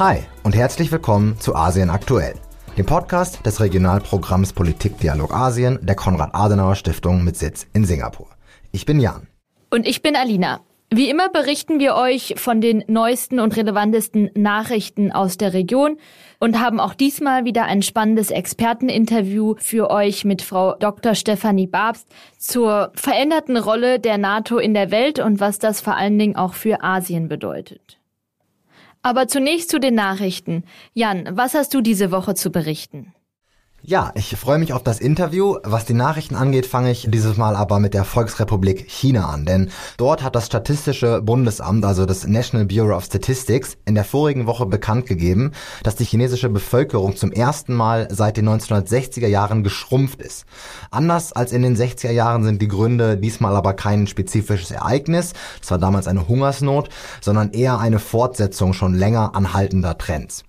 Hi und herzlich willkommen zu Asien aktuell, dem Podcast des Regionalprogramms Politikdialog Asien der Konrad-Adenauer-Stiftung mit Sitz in Singapur. Ich bin Jan. Und ich bin Alina. Wie immer berichten wir euch von den neuesten und relevantesten Nachrichten aus der Region und haben auch diesmal wieder ein spannendes Experteninterview für euch mit Frau Dr. Stefanie Babst zur veränderten Rolle der NATO in der Welt und was das vor allen Dingen auch für Asien bedeutet. Aber zunächst zu den Nachrichten. Jan, was hast du diese Woche zu berichten? Ja, ich freue mich auf das Interview. Was die Nachrichten angeht, fange ich dieses Mal aber mit der Volksrepublik China an, denn dort hat das Statistische Bundesamt, also das National Bureau of Statistics, in der vorigen Woche bekannt gegeben, dass die chinesische Bevölkerung zum ersten Mal seit den 1960er Jahren geschrumpft ist. Anders als in den 60er Jahren sind die Gründe diesmal aber kein spezifisches Ereignis, das war damals eine Hungersnot, sondern eher eine Fortsetzung schon länger anhaltender Trends.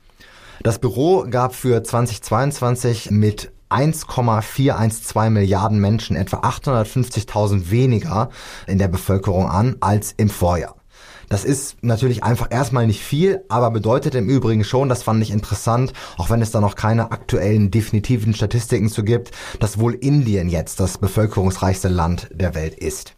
Das Büro gab für 2022 mit 1,412 Milliarden Menschen etwa 850.000 weniger in der Bevölkerung an als im Vorjahr. Das ist natürlich einfach erstmal nicht viel, aber bedeutet im Übrigen schon, das fand ich interessant, auch wenn es da noch keine aktuellen definitiven Statistiken zu gibt, dass wohl Indien jetzt das bevölkerungsreichste Land der Welt ist.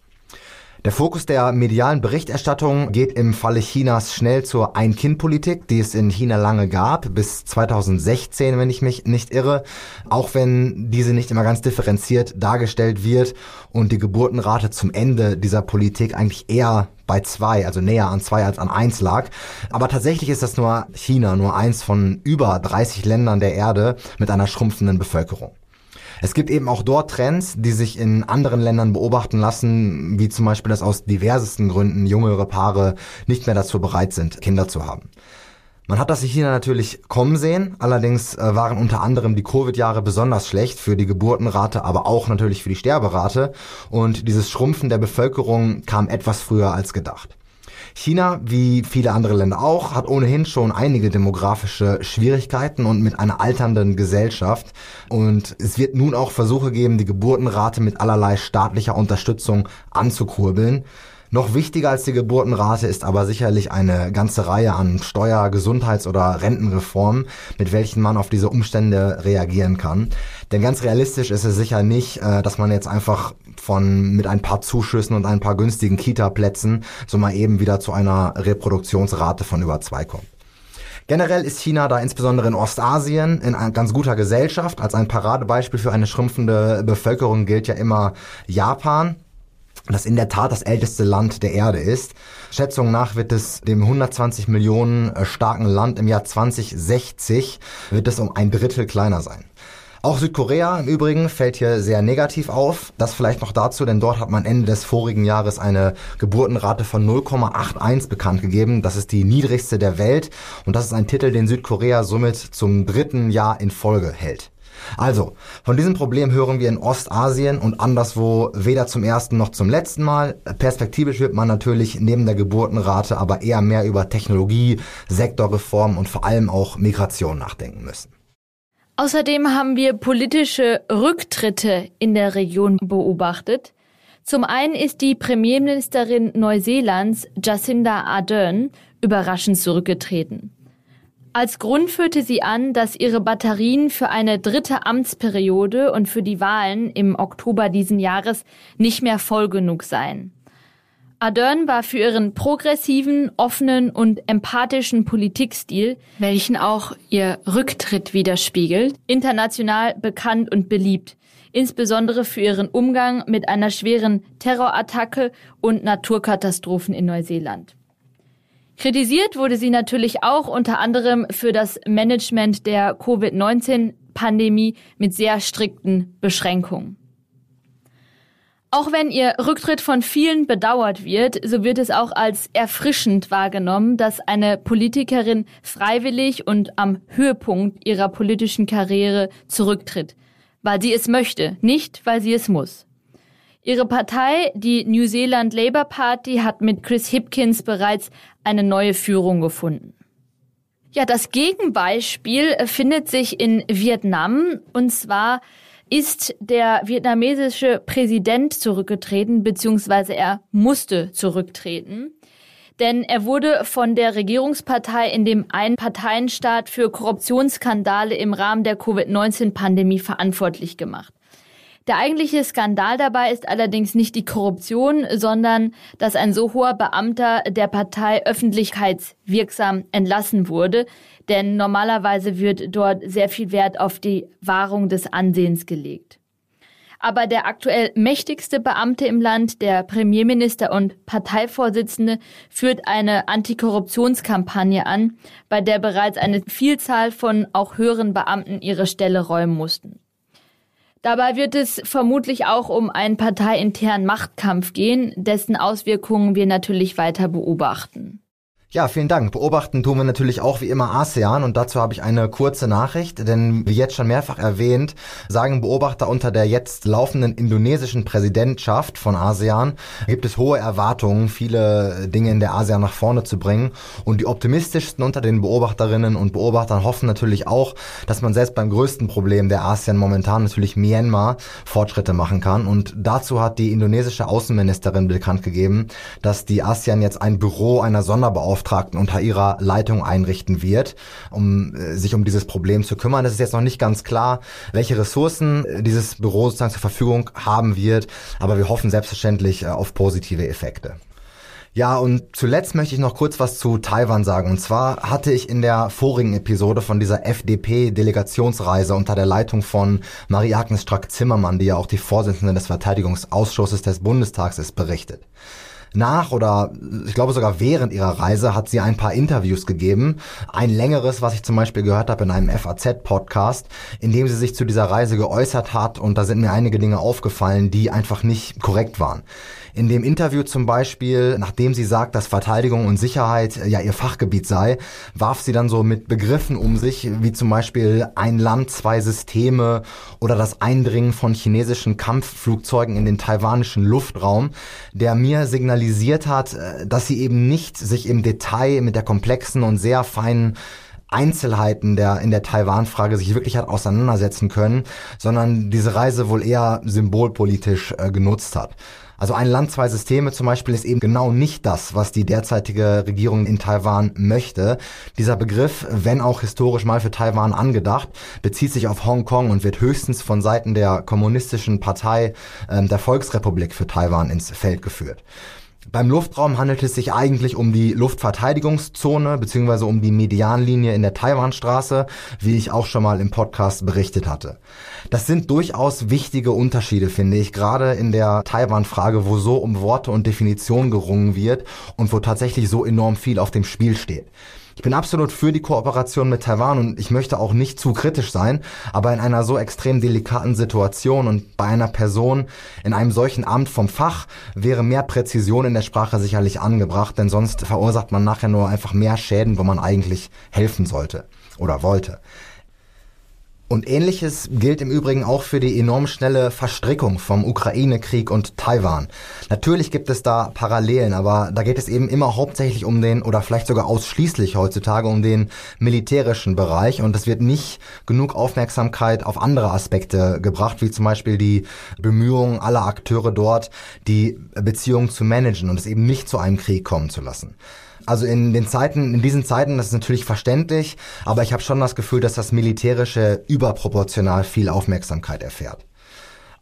Der Fokus der medialen Berichterstattung geht im Falle Chinas schnell zur Ein-Kind-Politik, die es in China lange gab, bis 2016, wenn ich mich nicht irre, auch wenn diese nicht immer ganz differenziert dargestellt wird und die Geburtenrate zum Ende dieser Politik eigentlich eher bei zwei, also näher an zwei als an eins lag. Aber tatsächlich ist das nur China, nur eins von über 30 Ländern der Erde mit einer schrumpfenden Bevölkerung. Es gibt eben auch dort Trends, die sich in anderen Ländern beobachten lassen, wie zum Beispiel, dass aus diversesten Gründen jüngere Paare nicht mehr dazu bereit sind, Kinder zu haben. Man hat das in China natürlich kommen sehen, allerdings äh, waren unter anderem die Covid-Jahre besonders schlecht für die Geburtenrate, aber auch natürlich für die Sterberate und dieses Schrumpfen der Bevölkerung kam etwas früher als gedacht. China, wie viele andere Länder auch, hat ohnehin schon einige demografische Schwierigkeiten und mit einer alternden Gesellschaft. Und es wird nun auch Versuche geben, die Geburtenrate mit allerlei staatlicher Unterstützung anzukurbeln. Noch wichtiger als die Geburtenrate ist aber sicherlich eine ganze Reihe an Steuer-, Gesundheits- oder Rentenreformen, mit welchen man auf diese Umstände reagieren kann. Denn ganz realistisch ist es sicher nicht, äh, dass man jetzt einfach von mit ein paar Zuschüssen und ein paar günstigen Kita-Plätzen so mal eben wieder zu einer Reproduktionsrate von über zwei kommt. Generell ist China da insbesondere in Ostasien in ganz guter Gesellschaft. Als ein Paradebeispiel für eine schrumpfende Bevölkerung gilt ja immer Japan das in der Tat das älteste Land der Erde ist. Schätzungen nach wird es dem 120 Millionen äh, starken Land im Jahr 2060 wird es um ein Drittel kleiner sein. Auch Südkorea im Übrigen fällt hier sehr negativ auf. Das vielleicht noch dazu, denn dort hat man Ende des vorigen Jahres eine Geburtenrate von 0,81 bekannt gegeben. Das ist die niedrigste der Welt und das ist ein Titel, den Südkorea somit zum dritten Jahr in Folge hält. Also, von diesem Problem hören wir in Ostasien und anderswo weder zum ersten noch zum letzten Mal. Perspektivisch wird man natürlich neben der Geburtenrate aber eher mehr über Technologie, Sektorreform und vor allem auch Migration nachdenken müssen. Außerdem haben wir politische Rücktritte in der Region beobachtet. Zum einen ist die Premierministerin Neuseelands Jacinda Ardern überraschend zurückgetreten. Als Grund führte sie an, dass ihre Batterien für eine dritte Amtsperiode und für die Wahlen im Oktober diesen Jahres nicht mehr voll genug seien. Ardern war für ihren progressiven, offenen und empathischen Politikstil, welchen auch ihr Rücktritt widerspiegelt, international bekannt und beliebt, insbesondere für ihren Umgang mit einer schweren Terrorattacke und Naturkatastrophen in Neuseeland. Kritisiert wurde sie natürlich auch unter anderem für das Management der Covid-19-Pandemie mit sehr strikten Beschränkungen. Auch wenn ihr Rücktritt von vielen bedauert wird, so wird es auch als erfrischend wahrgenommen, dass eine Politikerin freiwillig und am Höhepunkt ihrer politischen Karriere zurücktritt, weil sie es möchte, nicht weil sie es muss. Ihre Partei, die New Zealand Labour Party, hat mit Chris Hipkins bereits eine neue Führung gefunden. Ja, das Gegenbeispiel findet sich in Vietnam und zwar ist der vietnamesische Präsident zurückgetreten, beziehungsweise er musste zurücktreten. denn er wurde von der Regierungspartei in dem Einparteienstaat für Korruptionsskandale im Rahmen der Covid-19-Pandemie verantwortlich gemacht. Der eigentliche Skandal dabei ist allerdings nicht die Korruption, sondern dass ein so hoher Beamter der Partei öffentlichkeitswirksam entlassen wurde, denn normalerweise wird dort sehr viel Wert auf die Wahrung des Ansehens gelegt. Aber der aktuell mächtigste Beamte im Land, der Premierminister und Parteivorsitzende, führt eine Antikorruptionskampagne an, bei der bereits eine Vielzahl von auch höheren Beamten ihre Stelle räumen mussten. Dabei wird es vermutlich auch um einen parteiinternen Machtkampf gehen, dessen Auswirkungen wir natürlich weiter beobachten. Ja, vielen Dank. Beobachten tun wir natürlich auch wie immer ASEAN und dazu habe ich eine kurze Nachricht, denn wie jetzt schon mehrfach erwähnt, sagen Beobachter unter der jetzt laufenden indonesischen Präsidentschaft von ASEAN gibt es hohe Erwartungen, viele Dinge in der ASEAN nach vorne zu bringen und die optimistischsten unter den Beobachterinnen und Beobachtern hoffen natürlich auch, dass man selbst beim größten Problem der ASEAN momentan natürlich Myanmar Fortschritte machen kann und dazu hat die indonesische Außenministerin bekannt gegeben, dass die ASEAN jetzt ein Büro einer Sonderbeauftragten Beauftragten unter ihrer Leitung einrichten wird, um äh, sich um dieses Problem zu kümmern. Es ist jetzt noch nicht ganz klar, welche Ressourcen äh, dieses Büro sozusagen zur Verfügung haben wird, aber wir hoffen selbstverständlich äh, auf positive Effekte. Ja, und zuletzt möchte ich noch kurz was zu Taiwan sagen. Und zwar hatte ich in der vorigen Episode von dieser FDP-Delegationsreise unter der Leitung von Marie-Agnes Strack-Zimmermann, die ja auch die Vorsitzende des Verteidigungsausschusses des Bundestags ist, berichtet nach oder ich glaube sogar während ihrer Reise hat sie ein paar Interviews gegeben. Ein längeres, was ich zum Beispiel gehört habe in einem FAZ-Podcast, in dem sie sich zu dieser Reise geäußert hat und da sind mir einige Dinge aufgefallen, die einfach nicht korrekt waren. In dem Interview zum Beispiel, nachdem sie sagt, dass Verteidigung und Sicherheit ja ihr Fachgebiet sei, warf sie dann so mit Begriffen um sich, wie zum Beispiel ein Land, zwei Systeme oder das Eindringen von chinesischen Kampfflugzeugen in den taiwanischen Luftraum, der mir signalisiert hat, äh, dass sie eben nicht sich im Detail mit der komplexen und sehr feinen Einzelheiten der in der Taiwan-Frage sich wirklich hat auseinandersetzen können, sondern diese Reise wohl eher symbolpolitisch äh, genutzt hat. Also ein Land, zwei Systeme zum Beispiel ist eben genau nicht das, was die derzeitige Regierung in Taiwan möchte. Dieser Begriff, wenn auch historisch mal für Taiwan angedacht, bezieht sich auf Hongkong und wird höchstens von Seiten der kommunistischen Partei äh, der Volksrepublik für Taiwan ins Feld geführt. Beim Luftraum handelt es sich eigentlich um die Luftverteidigungszone bzw. um die Medianlinie in der Taiwanstraße, wie ich auch schon mal im Podcast berichtet hatte. Das sind durchaus wichtige Unterschiede, finde ich, gerade in der Taiwan-Frage, wo so um Worte und Definition gerungen wird und wo tatsächlich so enorm viel auf dem Spiel steht. Ich bin absolut für die Kooperation mit Taiwan und ich möchte auch nicht zu kritisch sein, aber in einer so extrem delikaten Situation und bei einer Person in einem solchen Amt vom Fach wäre mehr Präzision in der Sprache sicherlich angebracht, denn sonst verursacht man nachher nur einfach mehr Schäden, wo man eigentlich helfen sollte oder wollte. Und ähnliches gilt im Übrigen auch für die enorm schnelle Verstrickung vom Ukraine-Krieg und Taiwan. Natürlich gibt es da Parallelen, aber da geht es eben immer hauptsächlich um den oder vielleicht sogar ausschließlich heutzutage um den militärischen Bereich und es wird nicht genug Aufmerksamkeit auf andere Aspekte gebracht, wie zum Beispiel die Bemühungen aller Akteure dort, die Beziehungen zu managen und es eben nicht zu einem Krieg kommen zu lassen. Also in den Zeiten, in diesen Zeiten, das ist natürlich verständlich, aber ich habe schon das Gefühl, dass das Militärische überproportional viel Aufmerksamkeit erfährt.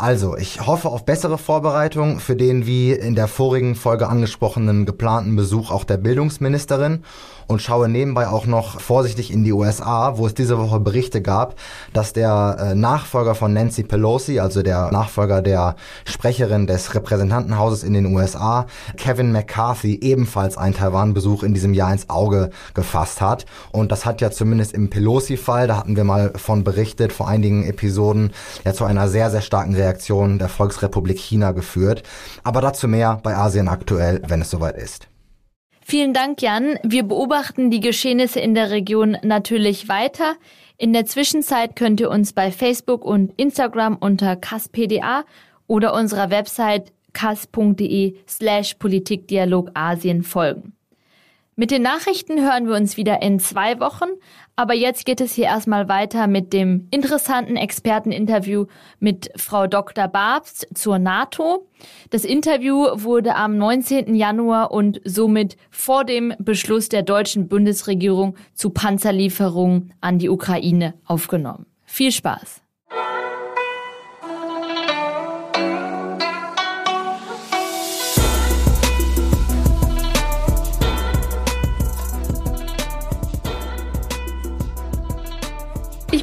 Also, ich hoffe auf bessere Vorbereitung für den wie in der vorigen Folge angesprochenen geplanten Besuch auch der Bildungsministerin und schaue nebenbei auch noch vorsichtig in die USA, wo es diese Woche Berichte gab, dass der äh, Nachfolger von Nancy Pelosi, also der Nachfolger der Sprecherin des Repräsentantenhauses in den USA, Kevin McCarthy, ebenfalls einen Taiwan-Besuch in diesem Jahr ins Auge gefasst hat. Und das hat ja zumindest im Pelosi-Fall, da hatten wir mal von berichtet vor einigen Episoden, ja zu einer sehr, sehr starken Reaktion der Volksrepublik China geführt. Aber dazu mehr bei Asien aktuell, wenn es soweit ist. Vielen Dank, Jan. Wir beobachten die Geschehnisse in der Region natürlich weiter. In der Zwischenzeit könnt ihr uns bei Facebook und Instagram unter kaspda oder unserer Website kas.de slash Politikdialog Asien folgen. Mit den Nachrichten hören wir uns wieder in zwei Wochen, aber jetzt geht es hier erstmal weiter mit dem interessanten Experteninterview mit Frau Dr. Babst zur NATO. Das Interview wurde am 19. Januar und somit vor dem Beschluss der deutschen Bundesregierung zu Panzerlieferungen an die Ukraine aufgenommen. Viel Spaß!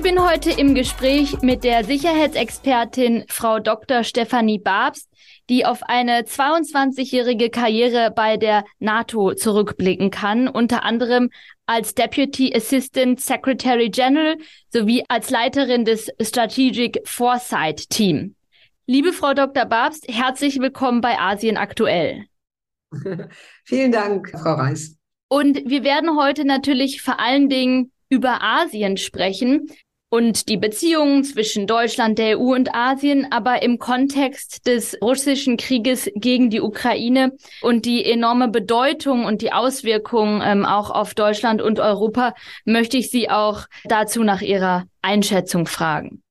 Bin heute im Gespräch mit der Sicherheitsexpertin Frau Dr. Stefanie Babst, die auf eine 22-jährige Karriere bei der NATO zurückblicken kann, unter anderem als Deputy Assistant Secretary General sowie als Leiterin des Strategic Foresight Team. Liebe Frau Dr. Babst, herzlich willkommen bei Asien aktuell. Vielen Dank, Frau Reis. Und wir werden heute natürlich vor allen Dingen über Asien sprechen und die Beziehungen zwischen Deutschland, der EU und Asien, aber im Kontext des russischen Krieges gegen die Ukraine und die enorme Bedeutung und die Auswirkungen ähm, auch auf Deutschland und Europa, möchte ich Sie auch dazu nach Ihrer Einschätzung fragen.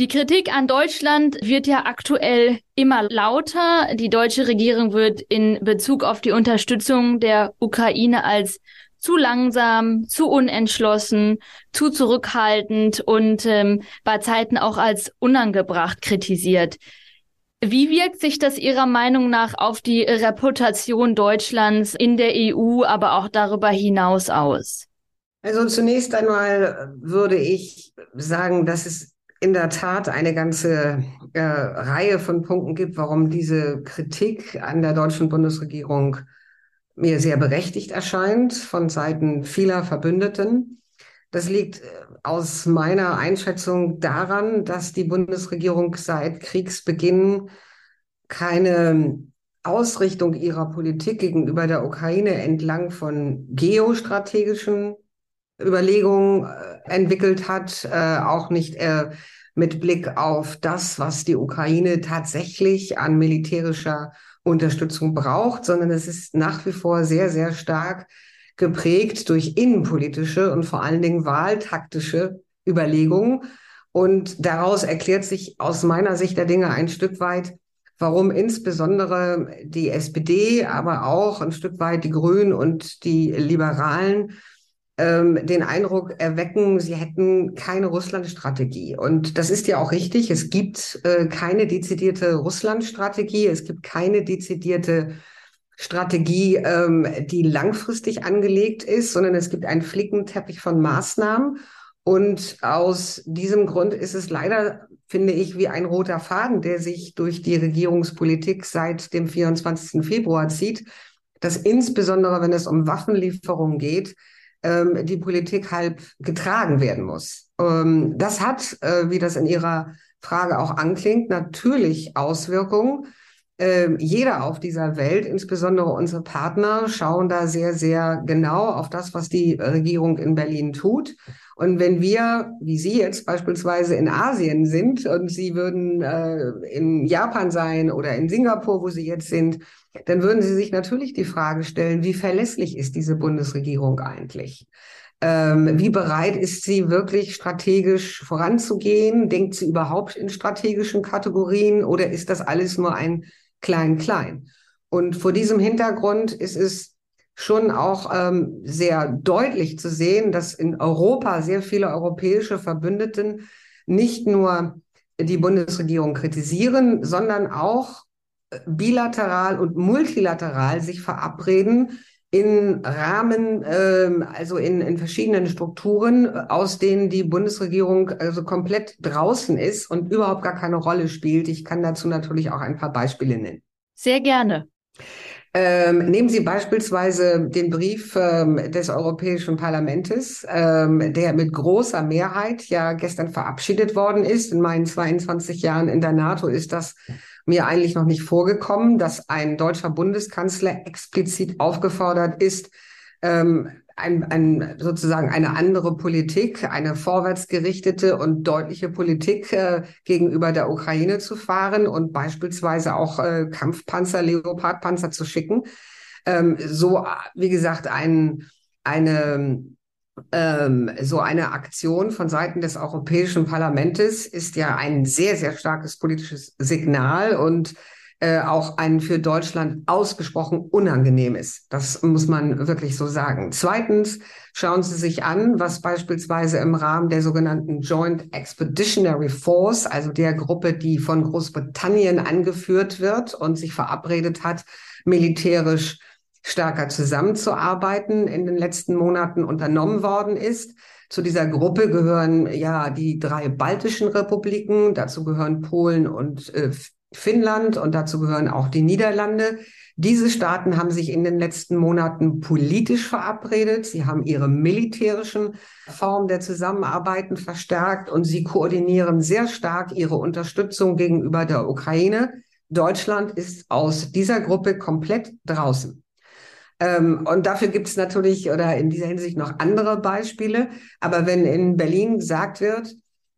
Die Kritik an Deutschland wird ja aktuell immer lauter. Die deutsche Regierung wird in Bezug auf die Unterstützung der Ukraine als zu langsam, zu unentschlossen, zu zurückhaltend und ähm, bei Zeiten auch als unangebracht kritisiert. Wie wirkt sich das Ihrer Meinung nach auf die Reputation Deutschlands in der EU, aber auch darüber hinaus aus? Also zunächst einmal würde ich sagen, dass es in der Tat eine ganze äh, Reihe von Punkten gibt, warum diese Kritik an der deutschen Bundesregierung mir sehr berechtigt erscheint von Seiten vieler Verbündeten. Das liegt äh, aus meiner Einschätzung daran, dass die Bundesregierung seit Kriegsbeginn keine Ausrichtung ihrer Politik gegenüber der Ukraine entlang von geostrategischen Überlegungen äh, entwickelt hat, äh, auch nicht äh, mit Blick auf das, was die Ukraine tatsächlich an militärischer Unterstützung braucht, sondern es ist nach wie vor sehr, sehr stark geprägt durch innenpolitische und vor allen Dingen wahltaktische Überlegungen. Und daraus erklärt sich aus meiner Sicht der Dinge ein Stück weit, warum insbesondere die SPD, aber auch ein Stück weit die Grünen und die Liberalen ähm, den Eindruck erwecken, sie hätten keine Russland-Strategie. Und das ist ja auch richtig. Es gibt äh, keine dezidierte Russland-Strategie. Es gibt keine dezidierte Strategie, ähm, die langfristig angelegt ist, sondern es gibt einen Flickenteppich von Maßnahmen. Und aus diesem Grund ist es leider, finde ich, wie ein roter Faden, der sich durch die Regierungspolitik seit dem 24. Februar zieht, dass insbesondere, wenn es um Waffenlieferungen geht, ähm, die Politik halb getragen werden muss. Ähm, das hat, äh, wie das in Ihrer Frage auch anklingt, natürlich Auswirkungen. Ähm, jeder auf dieser Welt, insbesondere unsere Partner, schauen da sehr, sehr genau auf das, was die Regierung in Berlin tut. Und wenn wir, wie Sie jetzt beispielsweise in Asien sind und Sie würden äh, in Japan sein oder in Singapur, wo Sie jetzt sind, dann würden Sie sich natürlich die Frage stellen, wie verlässlich ist diese Bundesregierung eigentlich? Ähm, wie bereit ist sie wirklich strategisch voranzugehen? Denkt sie überhaupt in strategischen Kategorien oder ist das alles nur ein Klein-Klein? Und vor diesem Hintergrund ist es schon auch ähm, sehr deutlich zu sehen, dass in Europa sehr viele europäische Verbündeten nicht nur die Bundesregierung kritisieren, sondern auch bilateral und multilateral sich verabreden in Rahmen, ähm, also in, in verschiedenen Strukturen, aus denen die Bundesregierung also komplett draußen ist und überhaupt gar keine Rolle spielt. Ich kann dazu natürlich auch ein paar Beispiele nennen. Sehr gerne. Ähm, nehmen Sie beispielsweise den Brief ähm, des Europäischen Parlaments, ähm, der mit großer Mehrheit ja gestern verabschiedet worden ist. In meinen 22 Jahren in der NATO ist das mir eigentlich noch nicht vorgekommen, dass ein deutscher Bundeskanzler explizit aufgefordert ist, ähm, ein, ein, sozusagen eine andere Politik, eine vorwärtsgerichtete und deutliche Politik äh, gegenüber der Ukraine zu fahren und beispielsweise auch äh, Kampfpanzer, Leopardpanzer zu schicken. ähm, so, wie gesagt, ein, eine, ähm, so eine Aktion von Seiten des Europäischen Parlaments ist ja ein sehr, sehr starkes politisches Signal und äh, auch ein für Deutschland ausgesprochen unangenehmes. Das muss man wirklich so sagen. Zweitens schauen Sie sich an, was beispielsweise im Rahmen der sogenannten Joint Expeditionary Force, also der Gruppe, die von Großbritannien angeführt wird und sich verabredet hat, militärisch stärker zusammenzuarbeiten, in den letzten Monaten unternommen worden ist. Zu dieser Gruppe gehören ja die drei baltischen Republiken, dazu gehören Polen und äh, Finnland und dazu gehören auch die Niederlande. Diese Staaten haben sich in den letzten Monaten politisch verabredet. Sie haben ihre militärischen Formen der Zusammenarbeiten verstärkt und sie koordinieren sehr stark ihre Unterstützung gegenüber der Ukraine. Deutschland ist aus dieser Gruppe komplett draußen. Ähm, und dafür gibt es natürlich oder in dieser Hinsicht noch andere Beispiele. Aber wenn in Berlin gesagt wird,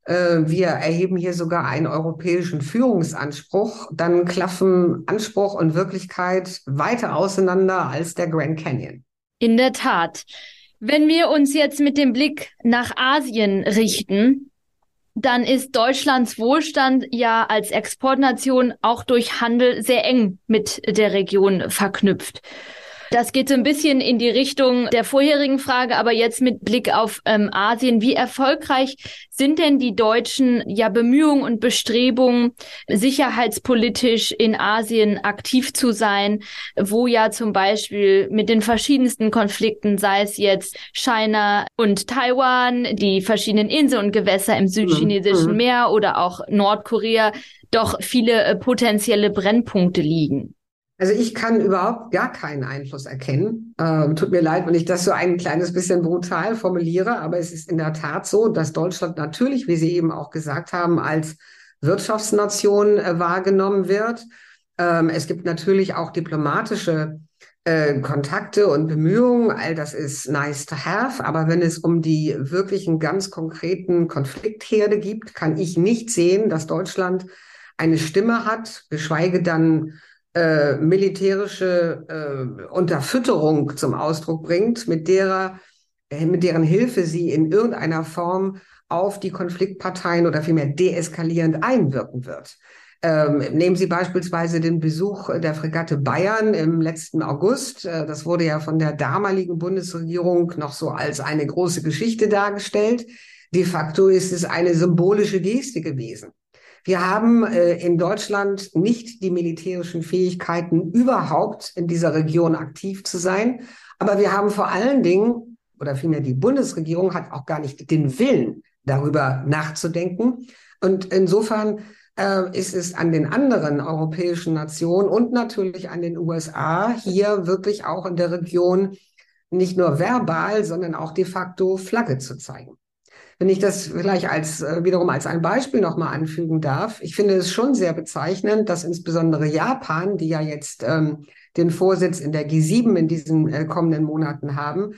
wir erheben hier sogar einen europäischen Führungsanspruch, dann klaffen Anspruch und Wirklichkeit weiter auseinander als der Grand Canyon. In der Tat. Wenn wir uns jetzt mit dem Blick nach Asien richten, dann ist Deutschlands Wohlstand ja als Exportnation auch durch Handel sehr eng mit der Region verknüpft. Das geht so ein bisschen in die Richtung der vorherigen Frage, aber jetzt mit Blick auf ähm, Asien. Wie erfolgreich sind denn die deutschen ja, Bemühungen und Bestrebungen, sicherheitspolitisch in Asien aktiv zu sein, wo ja zum Beispiel mit den verschiedensten Konflikten, sei es jetzt China und Taiwan, die verschiedenen Inseln und Gewässer im südchinesischen mhm. Meer oder auch Nordkorea, doch viele äh, potenzielle Brennpunkte liegen? Also ich kann überhaupt gar keinen Einfluss erkennen. Ähm, tut mir leid, wenn ich das so ein kleines bisschen brutal formuliere, aber es ist in der Tat so, dass Deutschland natürlich, wie Sie eben auch gesagt haben, als Wirtschaftsnation äh, wahrgenommen wird. Ähm, es gibt natürlich auch diplomatische äh, Kontakte und Bemühungen. All das ist nice to have. Aber wenn es um die wirklichen ganz konkreten Konfliktherde gibt, kann ich nicht sehen, dass Deutschland eine Stimme hat, geschweige dann äh, militärische äh, Unterfütterung zum Ausdruck bringt, mit derer, äh, mit deren Hilfe sie in irgendeiner Form auf die Konfliktparteien oder vielmehr deeskalierend einwirken wird. Ähm, nehmen Sie beispielsweise den Besuch der Fregatte Bayern im letzten August. Äh, das wurde ja von der damaligen Bundesregierung noch so als eine große Geschichte dargestellt. De facto ist es eine symbolische Geste gewesen. Wir haben äh, in Deutschland nicht die militärischen Fähigkeiten, überhaupt in dieser Region aktiv zu sein. Aber wir haben vor allen Dingen, oder vielmehr die Bundesregierung hat auch gar nicht den Willen, darüber nachzudenken. Und insofern äh, ist es an den anderen europäischen Nationen und natürlich an den USA hier wirklich auch in der Region nicht nur verbal, sondern auch de facto Flagge zu zeigen. Wenn ich das vielleicht als äh, wiederum als ein Beispiel nochmal anfügen darf, ich finde es schon sehr bezeichnend, dass insbesondere Japan, die ja jetzt ähm, den Vorsitz in der G7 in diesen äh, kommenden Monaten haben,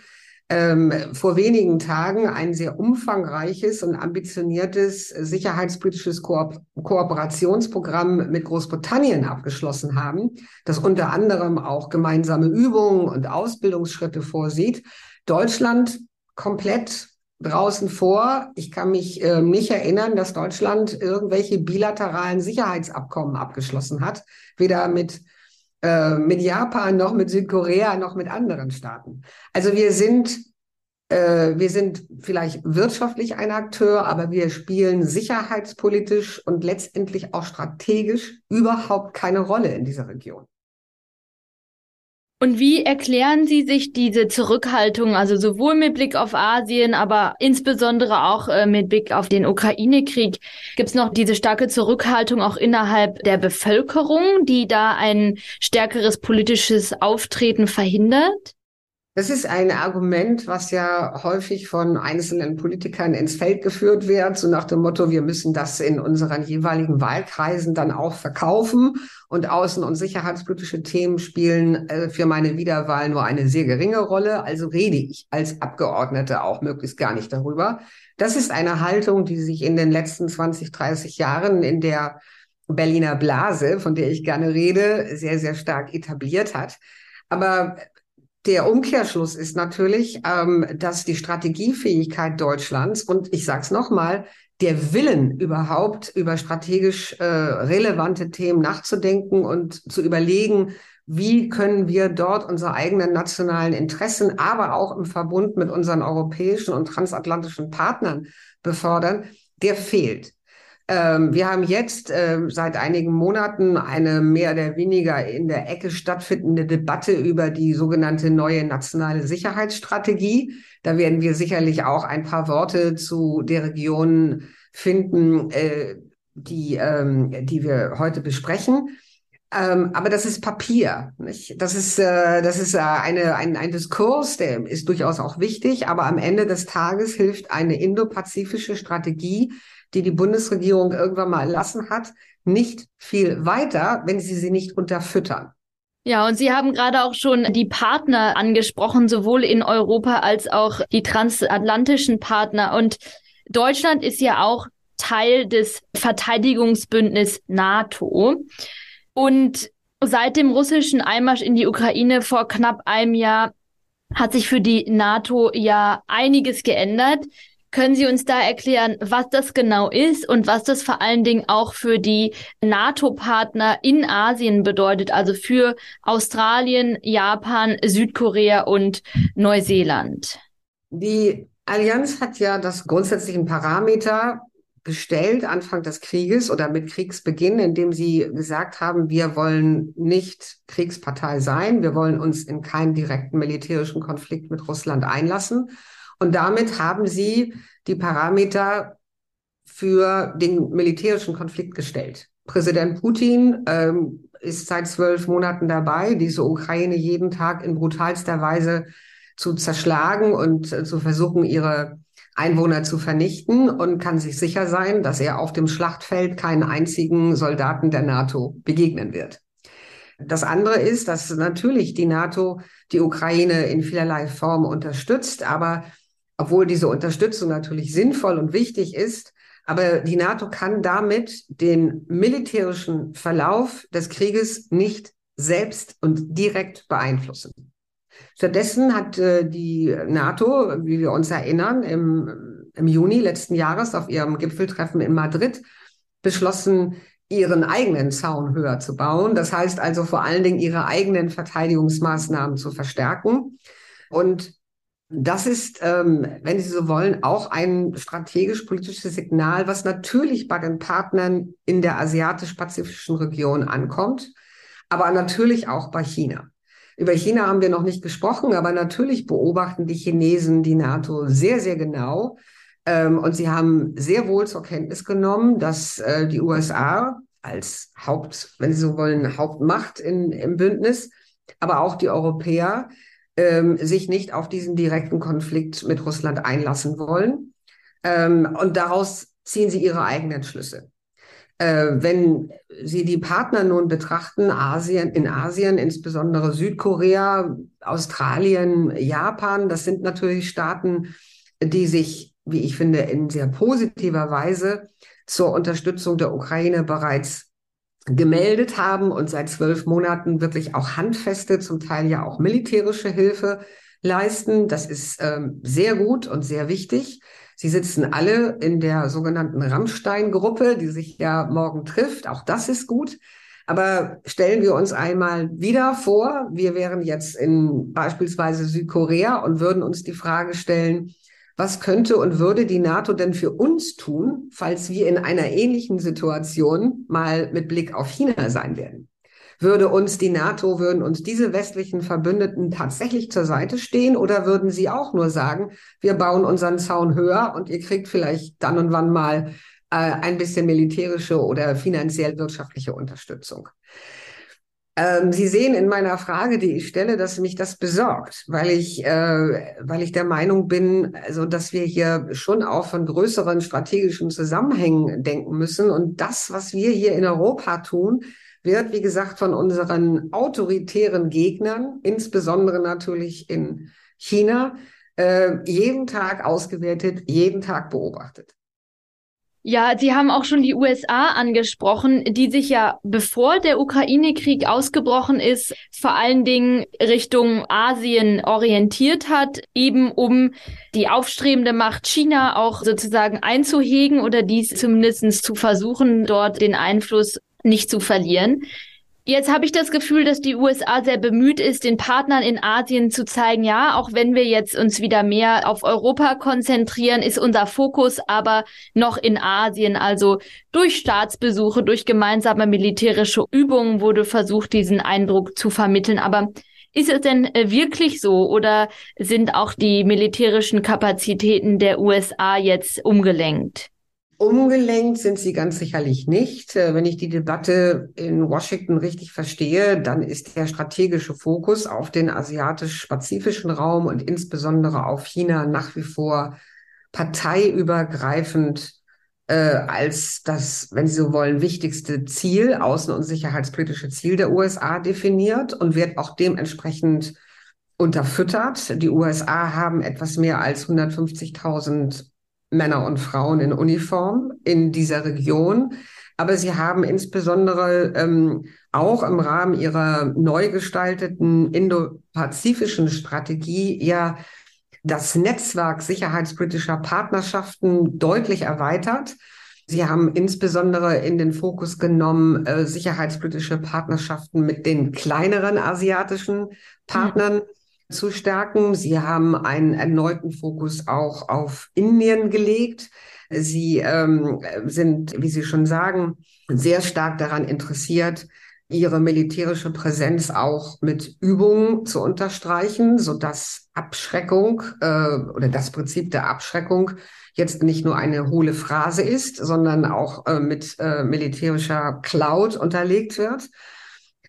ähm, vor wenigen Tagen ein sehr umfangreiches und ambitioniertes sicherheitspolitisches Ko Kooperationsprogramm mit Großbritannien abgeschlossen haben, das unter anderem auch gemeinsame Übungen und Ausbildungsschritte vorsieht. Deutschland komplett draußen vor. Ich kann mich äh, nicht erinnern, dass Deutschland irgendwelche bilateralen Sicherheitsabkommen abgeschlossen hat, weder mit äh, mit Japan noch mit Südkorea noch mit anderen Staaten. Also wir sind äh, wir sind vielleicht wirtschaftlich ein Akteur, aber wir spielen sicherheitspolitisch und letztendlich auch strategisch überhaupt keine Rolle in dieser Region. Und wie erklären Sie sich diese Zurückhaltung, also sowohl mit Blick auf Asien, aber insbesondere auch äh, mit Blick auf den Ukraine-Krieg? Gibt es noch diese starke Zurückhaltung auch innerhalb der Bevölkerung, die da ein stärkeres politisches Auftreten verhindert? Das ist ein Argument, was ja häufig von einzelnen Politikern ins Feld geführt wird, so nach dem Motto, wir müssen das in unseren jeweiligen Wahlkreisen dann auch verkaufen und außen- und sicherheitspolitische Themen spielen äh, für meine Wiederwahl nur eine sehr geringe Rolle. Also rede ich als Abgeordnete auch möglichst gar nicht darüber. Das ist eine Haltung, die sich in den letzten 20, 30 Jahren in der Berliner Blase, von der ich gerne rede, sehr, sehr stark etabliert hat. Aber der Umkehrschluss ist natürlich, ähm, dass die Strategiefähigkeit Deutschlands und ich sage es nochmal, der Willen überhaupt über strategisch äh, relevante Themen nachzudenken und zu überlegen, wie können wir dort unsere eigenen nationalen Interessen, aber auch im Verbund mit unseren europäischen und transatlantischen Partnern befördern, der fehlt. Ähm, wir haben jetzt äh, seit einigen Monaten eine mehr oder weniger in der Ecke stattfindende Debatte über die sogenannte neue nationale Sicherheitsstrategie. Da werden wir sicherlich auch ein paar Worte zu der Region finden, äh, die, ähm, die wir heute besprechen. Ähm, aber das ist Papier. Nicht? Das ist, äh, das ist äh, eine, ein, ein Diskurs, der ist durchaus auch wichtig, aber am Ende des Tages hilft eine indopazifische Strategie, die die Bundesregierung irgendwann mal erlassen hat, nicht viel weiter, wenn sie sie nicht unterfüttern. Ja, und Sie haben gerade auch schon die Partner angesprochen, sowohl in Europa als auch die transatlantischen Partner. Und Deutschland ist ja auch Teil des Verteidigungsbündnis NATO. Und seit dem russischen Einmarsch in die Ukraine vor knapp einem Jahr hat sich für die NATO ja einiges geändert. Können Sie uns da erklären, was das genau ist und was das vor allen Dingen auch für die NATO-Partner in Asien bedeutet, also für Australien, Japan, Südkorea und Neuseeland? Die Allianz hat ja das grundsätzlichen Parameter gestellt Anfang des Krieges oder mit Kriegsbeginn, indem sie gesagt haben, wir wollen nicht Kriegspartei sein, wir wollen uns in keinen direkten militärischen Konflikt mit Russland einlassen. Und damit haben sie die Parameter für den militärischen Konflikt gestellt. Präsident Putin ähm, ist seit zwölf Monaten dabei, diese Ukraine jeden Tag in brutalster Weise zu zerschlagen und äh, zu versuchen, ihre Einwohner zu vernichten und kann sich sicher sein, dass er auf dem Schlachtfeld keinen einzigen Soldaten der NATO begegnen wird. Das andere ist, dass natürlich die NATO die Ukraine in vielerlei Form unterstützt, aber obwohl diese Unterstützung natürlich sinnvoll und wichtig ist, aber die NATO kann damit den militärischen Verlauf des Krieges nicht selbst und direkt beeinflussen. Stattdessen hat äh, die NATO, wie wir uns erinnern, im, im Juni letzten Jahres auf ihrem Gipfeltreffen in Madrid beschlossen, ihren eigenen Zaun höher zu bauen. Das heißt also vor allen Dingen ihre eigenen Verteidigungsmaßnahmen zu verstärken. Und das ist, ähm, wenn Sie so wollen, auch ein strategisch-politisches Signal, was natürlich bei den Partnern in der asiatisch-pazifischen Region ankommt, aber natürlich auch bei China. Über China haben wir noch nicht gesprochen, aber natürlich beobachten die Chinesen die NATO sehr, sehr genau. Ähm, und sie haben sehr wohl zur Kenntnis genommen, dass äh, die USA als Haupt, wenn Sie so wollen, Hauptmacht in, im Bündnis, aber auch die Europäer ähm, sich nicht auf diesen direkten Konflikt mit Russland einlassen wollen. Ähm, und daraus ziehen sie ihre eigenen Schlüsse. Äh, wenn Sie die Partner nun betrachten, Asien, in Asien, insbesondere Südkorea, Australien, Japan, das sind natürlich Staaten, die sich, wie ich finde, in sehr positiver Weise zur Unterstützung der Ukraine bereits gemeldet haben und seit zwölf Monaten wirklich auch handfeste, zum Teil ja auch militärische Hilfe leisten. Das ist ähm, sehr gut und sehr wichtig. Sie sitzen alle in der sogenannten Rammstein-Gruppe, die sich ja morgen trifft. Auch das ist gut. Aber stellen wir uns einmal wieder vor, wir wären jetzt in beispielsweise Südkorea und würden uns die Frage stellen, was könnte und würde die NATO denn für uns tun, falls wir in einer ähnlichen Situation mal mit Blick auf China sein werden? Würde uns die NATO, würden uns diese westlichen Verbündeten tatsächlich zur Seite stehen oder würden sie auch nur sagen, wir bauen unseren Zaun höher und ihr kriegt vielleicht dann und wann mal äh, ein bisschen militärische oder finanziell wirtschaftliche Unterstützung? Ähm, Sie sehen in meiner Frage, die ich stelle, dass mich das besorgt, weil ich, äh, weil ich der Meinung bin, also dass wir hier schon auch von größeren strategischen Zusammenhängen denken müssen. Und das, was wir hier in Europa tun, wird, wie gesagt, von unseren autoritären Gegnern, insbesondere natürlich in China, äh, jeden Tag ausgewertet, jeden Tag beobachtet. Ja, Sie haben auch schon die USA angesprochen, die sich ja, bevor der Ukraine-Krieg ausgebrochen ist, vor allen Dingen Richtung Asien orientiert hat, eben um die aufstrebende Macht China auch sozusagen einzuhegen oder dies zumindest zu versuchen, dort den Einfluss nicht zu verlieren. Jetzt habe ich das Gefühl, dass die USA sehr bemüht ist, den Partnern in Asien zu zeigen, ja, auch wenn wir jetzt uns wieder mehr auf Europa konzentrieren, ist unser Fokus aber noch in Asien. Also durch Staatsbesuche, durch gemeinsame militärische Übungen wurde versucht, diesen Eindruck zu vermitteln. Aber ist es denn äh, wirklich so oder sind auch die militärischen Kapazitäten der USA jetzt umgelenkt? Umgelenkt sind sie ganz sicherlich nicht. Äh, wenn ich die Debatte in Washington richtig verstehe, dann ist der strategische Fokus auf den asiatisch-pazifischen Raum und insbesondere auf China nach wie vor parteiübergreifend äh, als das, wenn Sie so wollen, wichtigste Ziel, außen- und sicherheitspolitische Ziel der USA definiert und wird auch dementsprechend unterfüttert. Die USA haben etwas mehr als 150.000 Männer und Frauen in Uniform in dieser Region. Aber sie haben insbesondere ähm, auch im Rahmen ihrer neu gestalteten indopazifischen Strategie ja das Netzwerk sicherheitspolitischer Partnerschaften deutlich erweitert. Sie haben insbesondere in den Fokus genommen äh, sicherheitspolitische Partnerschaften mit den kleineren asiatischen Partnern. Mhm zu stärken. Sie haben einen erneuten Fokus auch auf Indien gelegt. Sie ähm, sind, wie Sie schon sagen, sehr stark daran interessiert, ihre militärische Präsenz auch mit Übungen zu unterstreichen, so dass Abschreckung äh, oder das Prinzip der Abschreckung jetzt nicht nur eine hohle Phrase ist, sondern auch äh, mit äh, militärischer Cloud unterlegt wird.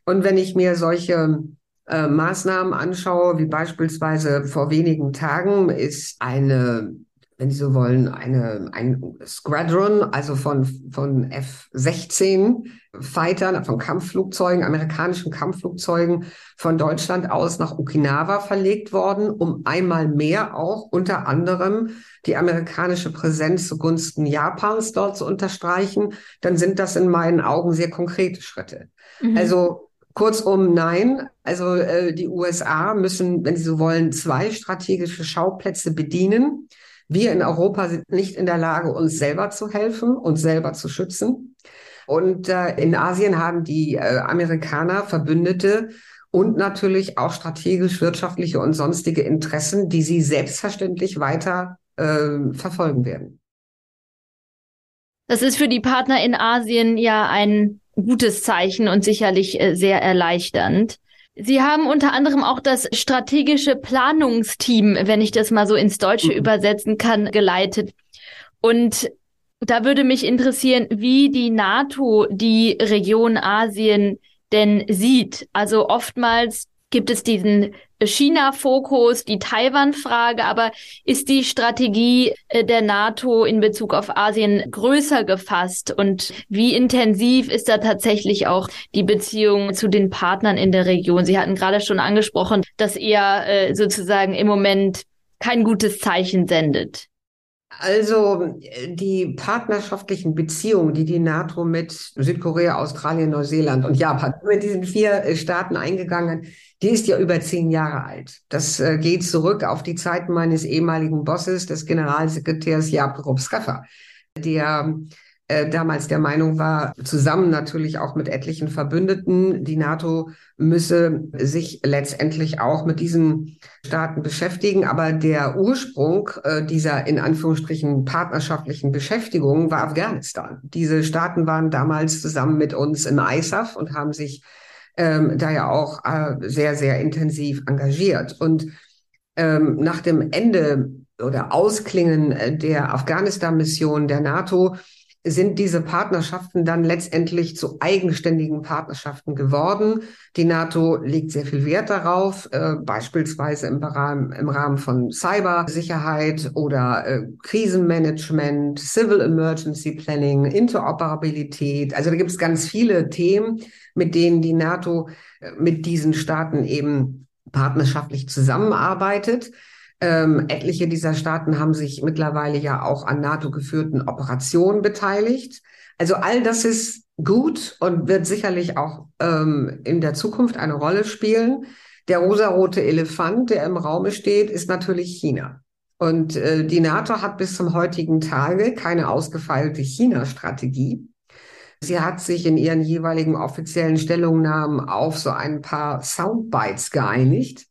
Und wenn ich mir solche äh, Maßnahmen anschaue, wie beispielsweise vor wenigen Tagen ist eine, wenn Sie so wollen, eine, ein Squadron, also von, von F-16 Fightern, von Kampfflugzeugen, amerikanischen Kampfflugzeugen von Deutschland aus nach Okinawa verlegt worden, um einmal mehr auch unter anderem die amerikanische Präsenz zugunsten Japans dort zu unterstreichen, dann sind das in meinen Augen sehr konkrete Schritte. Mhm. Also Kurzum, nein. Also äh, die USA müssen, wenn sie so wollen, zwei strategische Schauplätze bedienen. Wir in Europa sind nicht in der Lage, uns selber zu helfen, uns selber zu schützen. Und äh, in Asien haben die äh, Amerikaner Verbündete und natürlich auch strategisch wirtschaftliche und sonstige Interessen, die sie selbstverständlich weiter äh, verfolgen werden. Das ist für die Partner in Asien ja ein gutes Zeichen und sicherlich äh, sehr erleichternd. Sie haben unter anderem auch das strategische Planungsteam, wenn ich das mal so ins Deutsche mhm. übersetzen kann, geleitet. Und da würde mich interessieren, wie die NATO die Region Asien denn sieht. Also oftmals gibt es diesen China-Fokus, die Taiwan-Frage, aber ist die Strategie äh, der NATO in Bezug auf Asien größer gefasst und wie intensiv ist da tatsächlich auch die Beziehung zu den Partnern in der Region? Sie hatten gerade schon angesprochen, dass er äh, sozusagen im Moment kein gutes Zeichen sendet. Also die partnerschaftlichen Beziehungen, die die NATO mit Südkorea, Australien, Neuseeland und Japan mit diesen vier äh, Staaten eingegangen, die ist ja über zehn Jahre alt. Das äh, geht zurück auf die Zeiten meines ehemaligen Bosses, des Generalsekretärs Jakob Skaffer, der äh, damals der Meinung war, zusammen natürlich auch mit etlichen Verbündeten, die NATO müsse sich letztendlich auch mit diesen Staaten beschäftigen. Aber der Ursprung äh, dieser in Anführungsstrichen partnerschaftlichen Beschäftigung war Afghanistan. Diese Staaten waren damals zusammen mit uns im ISAF und haben sich ähm, da ja auch äh, sehr, sehr intensiv engagiert. Und ähm, nach dem Ende oder Ausklingen äh, der Afghanistan-Mission der NATO sind diese Partnerschaften dann letztendlich zu eigenständigen Partnerschaften geworden. Die NATO legt sehr viel Wert darauf, äh, beispielsweise im Rahmen, im Rahmen von Cybersicherheit oder äh, Krisenmanagement, Civil Emergency Planning, Interoperabilität. Also da gibt es ganz viele Themen, mit denen die NATO äh, mit diesen Staaten eben partnerschaftlich zusammenarbeitet. Ähm, etliche dieser Staaten haben sich mittlerweile ja auch an NATO-geführten Operationen beteiligt. Also all das ist gut und wird sicherlich auch ähm, in der Zukunft eine Rolle spielen. Der rosarote Elefant, der im Raume steht, ist natürlich China. Und äh, die NATO hat bis zum heutigen Tage keine ausgefeilte China-Strategie. Sie hat sich in ihren jeweiligen offiziellen Stellungnahmen auf so ein paar Soundbites geeinigt.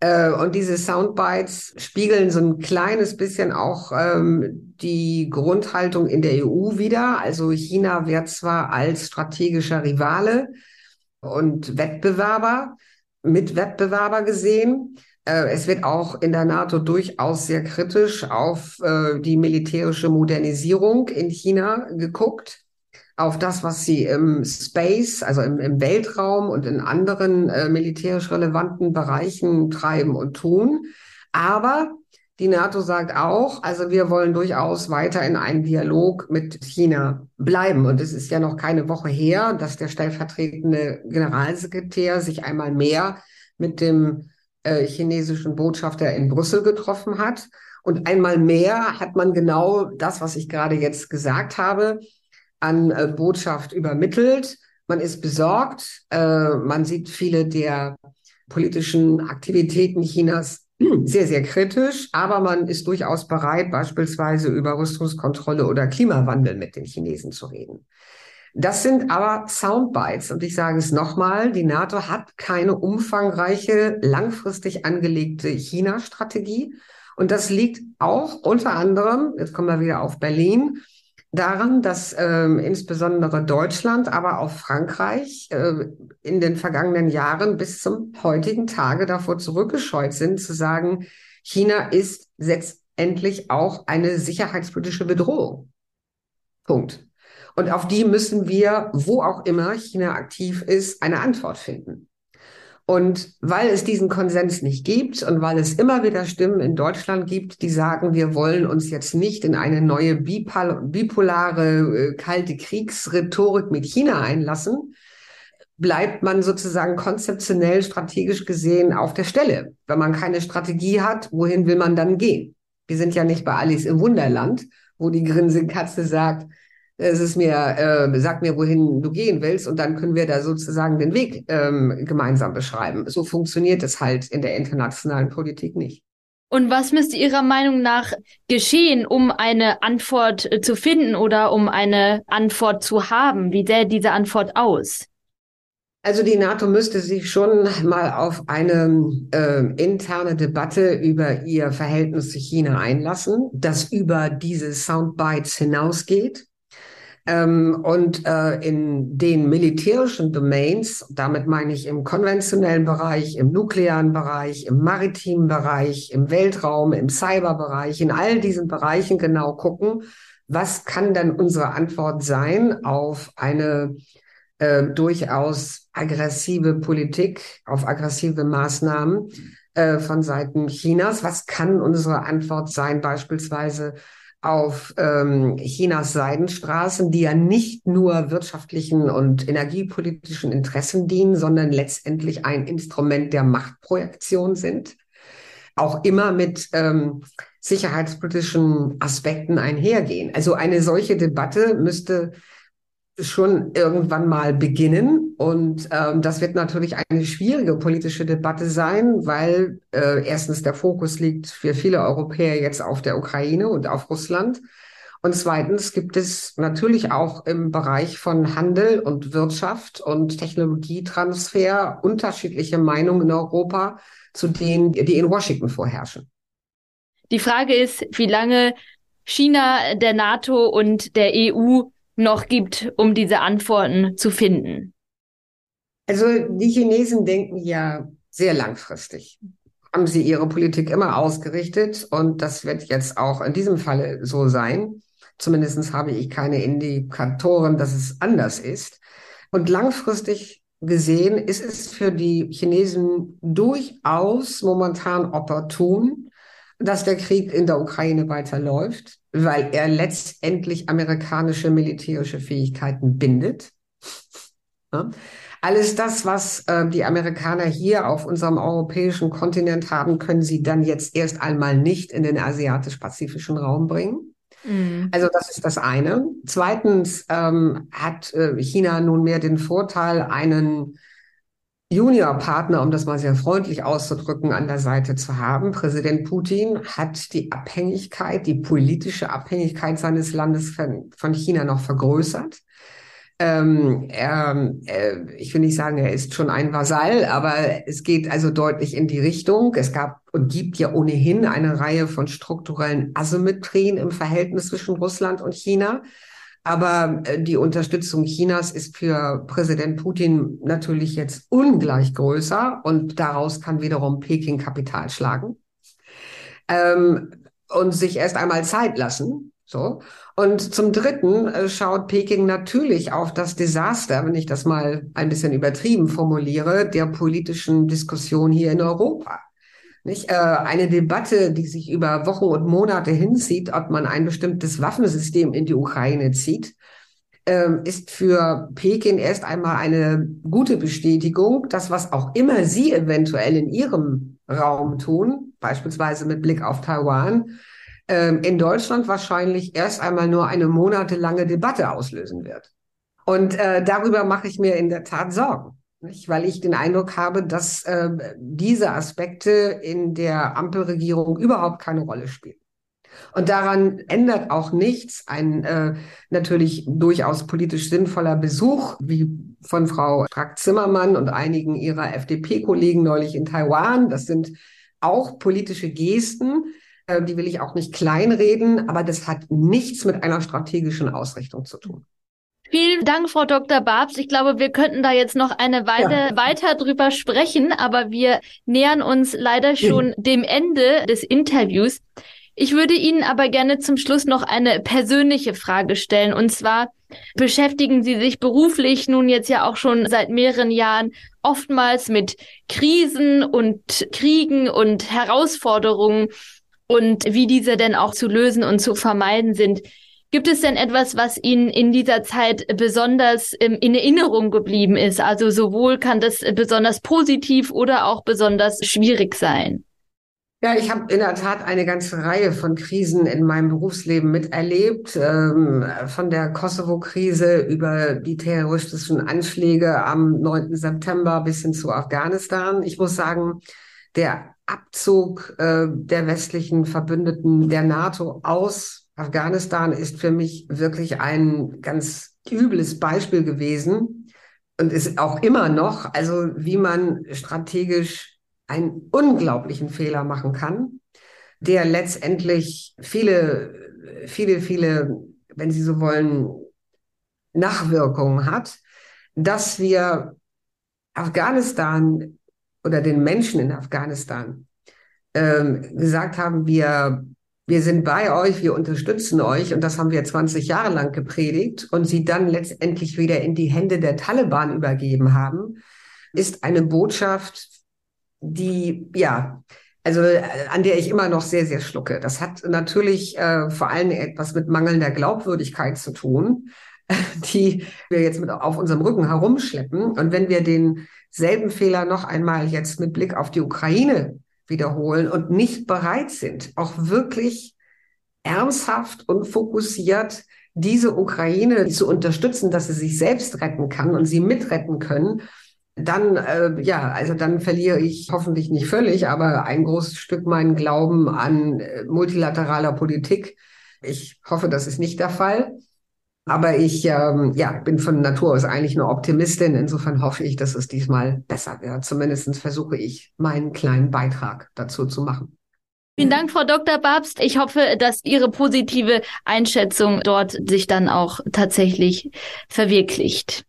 Äh, und diese Soundbites spiegeln so ein kleines bisschen auch ähm, die Grundhaltung in der EU wieder. Also China wird zwar als strategischer Rivale und Wettbewerber, Mitwettbewerber gesehen. Äh, es wird auch in der NATO durchaus sehr kritisch auf äh, die militärische Modernisierung in China geguckt auf das, was sie im Space, also im, im Weltraum und in anderen äh, militärisch relevanten Bereichen treiben und tun. Aber die NATO sagt auch, also wir wollen durchaus weiter in einen Dialog mit China bleiben. Und es ist ja noch keine Woche her, dass der stellvertretende Generalsekretär sich einmal mehr mit dem äh, chinesischen Botschafter in Brüssel getroffen hat. Und einmal mehr hat man genau das, was ich gerade jetzt gesagt habe, an äh, Botschaft übermittelt. Man ist besorgt. Äh, man sieht viele der politischen Aktivitäten Chinas sehr, sehr kritisch, aber man ist durchaus bereit, beispielsweise über Rüstungskontrolle oder Klimawandel mit den Chinesen zu reden. Das sind aber Soundbites und ich sage es nochmal, die NATO hat keine umfangreiche, langfristig angelegte China-Strategie und das liegt auch unter anderem, jetzt kommen wir wieder auf Berlin, daran, dass ähm, insbesondere Deutschland, aber auch Frankreich äh, in den vergangenen Jahren bis zum heutigen Tage davor zurückgescheut sind, zu sagen, China ist letztendlich auch eine sicherheitspolitische Bedrohung. Punkt. Und auf die müssen wir, wo auch immer China aktiv ist, eine Antwort finden. Und weil es diesen Konsens nicht gibt und weil es immer wieder Stimmen in Deutschland gibt, die sagen, wir wollen uns jetzt nicht in eine neue bipolare, äh, kalte Kriegsrhetorik mit China einlassen, bleibt man sozusagen konzeptionell, strategisch gesehen auf der Stelle. Wenn man keine Strategie hat, wohin will man dann gehen? Wir sind ja nicht bei Alice im Wunderland, wo die Grinsekatze sagt, es ist mir, äh, sag mir, wohin du gehen willst und dann können wir da sozusagen den Weg ähm, gemeinsam beschreiben. So funktioniert es halt in der internationalen Politik nicht. Und was müsste Ihrer Meinung nach geschehen, um eine Antwort äh, zu finden oder um eine Antwort zu haben? Wie sähe diese Antwort aus? Also die NATO müsste sich schon mal auf eine äh, interne Debatte über ihr Verhältnis zu China einlassen, das über diese Soundbites hinausgeht. Ähm, und äh, in den militärischen Domains, damit meine ich im konventionellen Bereich, im nuklearen Bereich, im maritimen Bereich, im Weltraum, im Cyberbereich, in all diesen Bereichen genau gucken, was kann dann unsere Antwort sein auf eine äh, durchaus aggressive Politik, auf aggressive Maßnahmen äh, von Seiten Chinas? Was kann unsere Antwort sein, beispielsweise auf ähm, Chinas Seidenstraßen, die ja nicht nur wirtschaftlichen und energiepolitischen Interessen dienen, sondern letztendlich ein Instrument der Machtprojektion sind, auch immer mit ähm, sicherheitspolitischen Aspekten einhergehen. Also eine solche Debatte müsste schon irgendwann mal beginnen. Und ähm, das wird natürlich eine schwierige politische Debatte sein, weil äh, erstens der Fokus liegt für viele Europäer jetzt auf der Ukraine und auf Russland. Und zweitens gibt es natürlich auch im Bereich von Handel und Wirtschaft und Technologietransfer unterschiedliche Meinungen in Europa zu denen, die in Washington vorherrschen. Die Frage ist, wie lange China, der NATO und der EU noch gibt, um diese Antworten zu finden? Also die Chinesen denken ja sehr langfristig. Haben sie ihre Politik immer ausgerichtet und das wird jetzt auch in diesem Falle so sein. Zumindest habe ich keine Indikatoren, dass es anders ist. Und langfristig gesehen ist es für die Chinesen durchaus momentan opportun, dass der Krieg in der Ukraine weiterläuft, weil er letztendlich amerikanische militärische Fähigkeiten bindet. Ne? Alles das, was äh, die Amerikaner hier auf unserem europäischen Kontinent haben, können sie dann jetzt erst einmal nicht in den asiatisch-pazifischen Raum bringen. Mhm. Also das ist das eine. Zweitens ähm, hat äh, China nunmehr den Vorteil, einen Juniorpartner, um das mal sehr freundlich auszudrücken, an der Seite zu haben. Präsident Putin hat die Abhängigkeit, die politische Abhängigkeit seines Landes von, von China noch vergrößert. Ähm, er, äh, ich will nicht sagen, er ist schon ein Vasall, aber es geht also deutlich in die Richtung. Es gab und gibt ja ohnehin eine Reihe von strukturellen Asymmetrien im Verhältnis zwischen Russland und China. Aber äh, die Unterstützung Chinas ist für Präsident Putin natürlich jetzt ungleich größer und daraus kann wiederum Peking Kapital schlagen ähm, und sich erst einmal Zeit lassen. So. Und zum Dritten äh, schaut Peking natürlich auf das Desaster, wenn ich das mal ein bisschen übertrieben formuliere, der politischen Diskussion hier in Europa. Nicht? Äh, eine Debatte, die sich über Wochen und Monate hinzieht, ob man ein bestimmtes Waffensystem in die Ukraine zieht, äh, ist für Peking erst einmal eine gute Bestätigung, dass was auch immer sie eventuell in ihrem Raum tun, beispielsweise mit Blick auf Taiwan, in Deutschland wahrscheinlich erst einmal nur eine monatelange Debatte auslösen wird. Und äh, darüber mache ich mir in der Tat Sorgen. Nicht? Weil ich den Eindruck habe, dass äh, diese Aspekte in der Ampelregierung überhaupt keine Rolle spielen. Und daran ändert auch nichts ein äh, natürlich durchaus politisch sinnvoller Besuch, wie von Frau Strack-Zimmermann und einigen ihrer FDP-Kollegen neulich in Taiwan. Das sind auch politische Gesten, äh, die will ich auch nicht kleinreden, aber das hat nichts mit einer strategischen Ausrichtung zu tun. Vielen Dank, Frau Dr. Babs. Ich glaube, wir könnten da jetzt noch eine Weile ja. weiter drüber sprechen, aber wir nähern uns leider schon mhm. dem Ende des Interviews. Ich würde Ihnen aber gerne zum Schluss noch eine persönliche Frage stellen. Und zwar beschäftigen Sie sich beruflich nun jetzt ja auch schon seit mehreren Jahren oftmals mit Krisen und Kriegen und Herausforderungen und wie diese denn auch zu lösen und zu vermeiden sind. Gibt es denn etwas, was Ihnen in dieser Zeit besonders ähm, in Erinnerung geblieben ist? Also sowohl kann das besonders positiv oder auch besonders schwierig sein. Ja, ich habe in der Tat eine ganze Reihe von Krisen in meinem Berufsleben miterlebt, ähm, von der Kosovo-Krise über die terroristischen Anschläge am 9. September bis hin zu Afghanistan. Ich muss sagen, der Abzug äh, der westlichen Verbündeten der NATO aus Afghanistan ist für mich wirklich ein ganz übles Beispiel gewesen und ist auch immer noch, also wie man strategisch einen unglaublichen Fehler machen kann, der letztendlich viele, viele, viele, wenn Sie so wollen, Nachwirkungen hat, dass wir Afghanistan oder den Menschen in Afghanistan ähm, gesagt haben, wir wir sind bei euch, wir unterstützen euch und das haben wir 20 Jahre lang gepredigt und sie dann letztendlich wieder in die Hände der Taliban übergeben haben, ist eine Botschaft, die, ja, also äh, an der ich immer noch sehr, sehr schlucke. Das hat natürlich äh, vor allem etwas mit mangelnder Glaubwürdigkeit zu tun, die wir jetzt mit auf unserem Rücken herumschleppen. Und wenn wir denselben Fehler noch einmal jetzt mit Blick auf die Ukraine wiederholen und nicht bereit sind, auch wirklich ernsthaft und fokussiert diese Ukraine zu unterstützen, dass sie sich selbst retten kann und sie mitretten können, dann, äh, ja, also dann verliere ich hoffentlich nicht völlig, aber ein großes Stück meinen Glauben an äh, multilateraler Politik. Ich hoffe, das ist nicht der Fall. Aber ich ähm, ja, bin von Natur aus eigentlich eine Optimistin. Insofern hoffe ich, dass es diesmal besser wird. Zumindest versuche ich, meinen kleinen Beitrag dazu zu machen. Vielen Dank, Frau Dr. Babst. Ich hoffe, dass Ihre positive Einschätzung dort sich dann auch tatsächlich verwirklicht.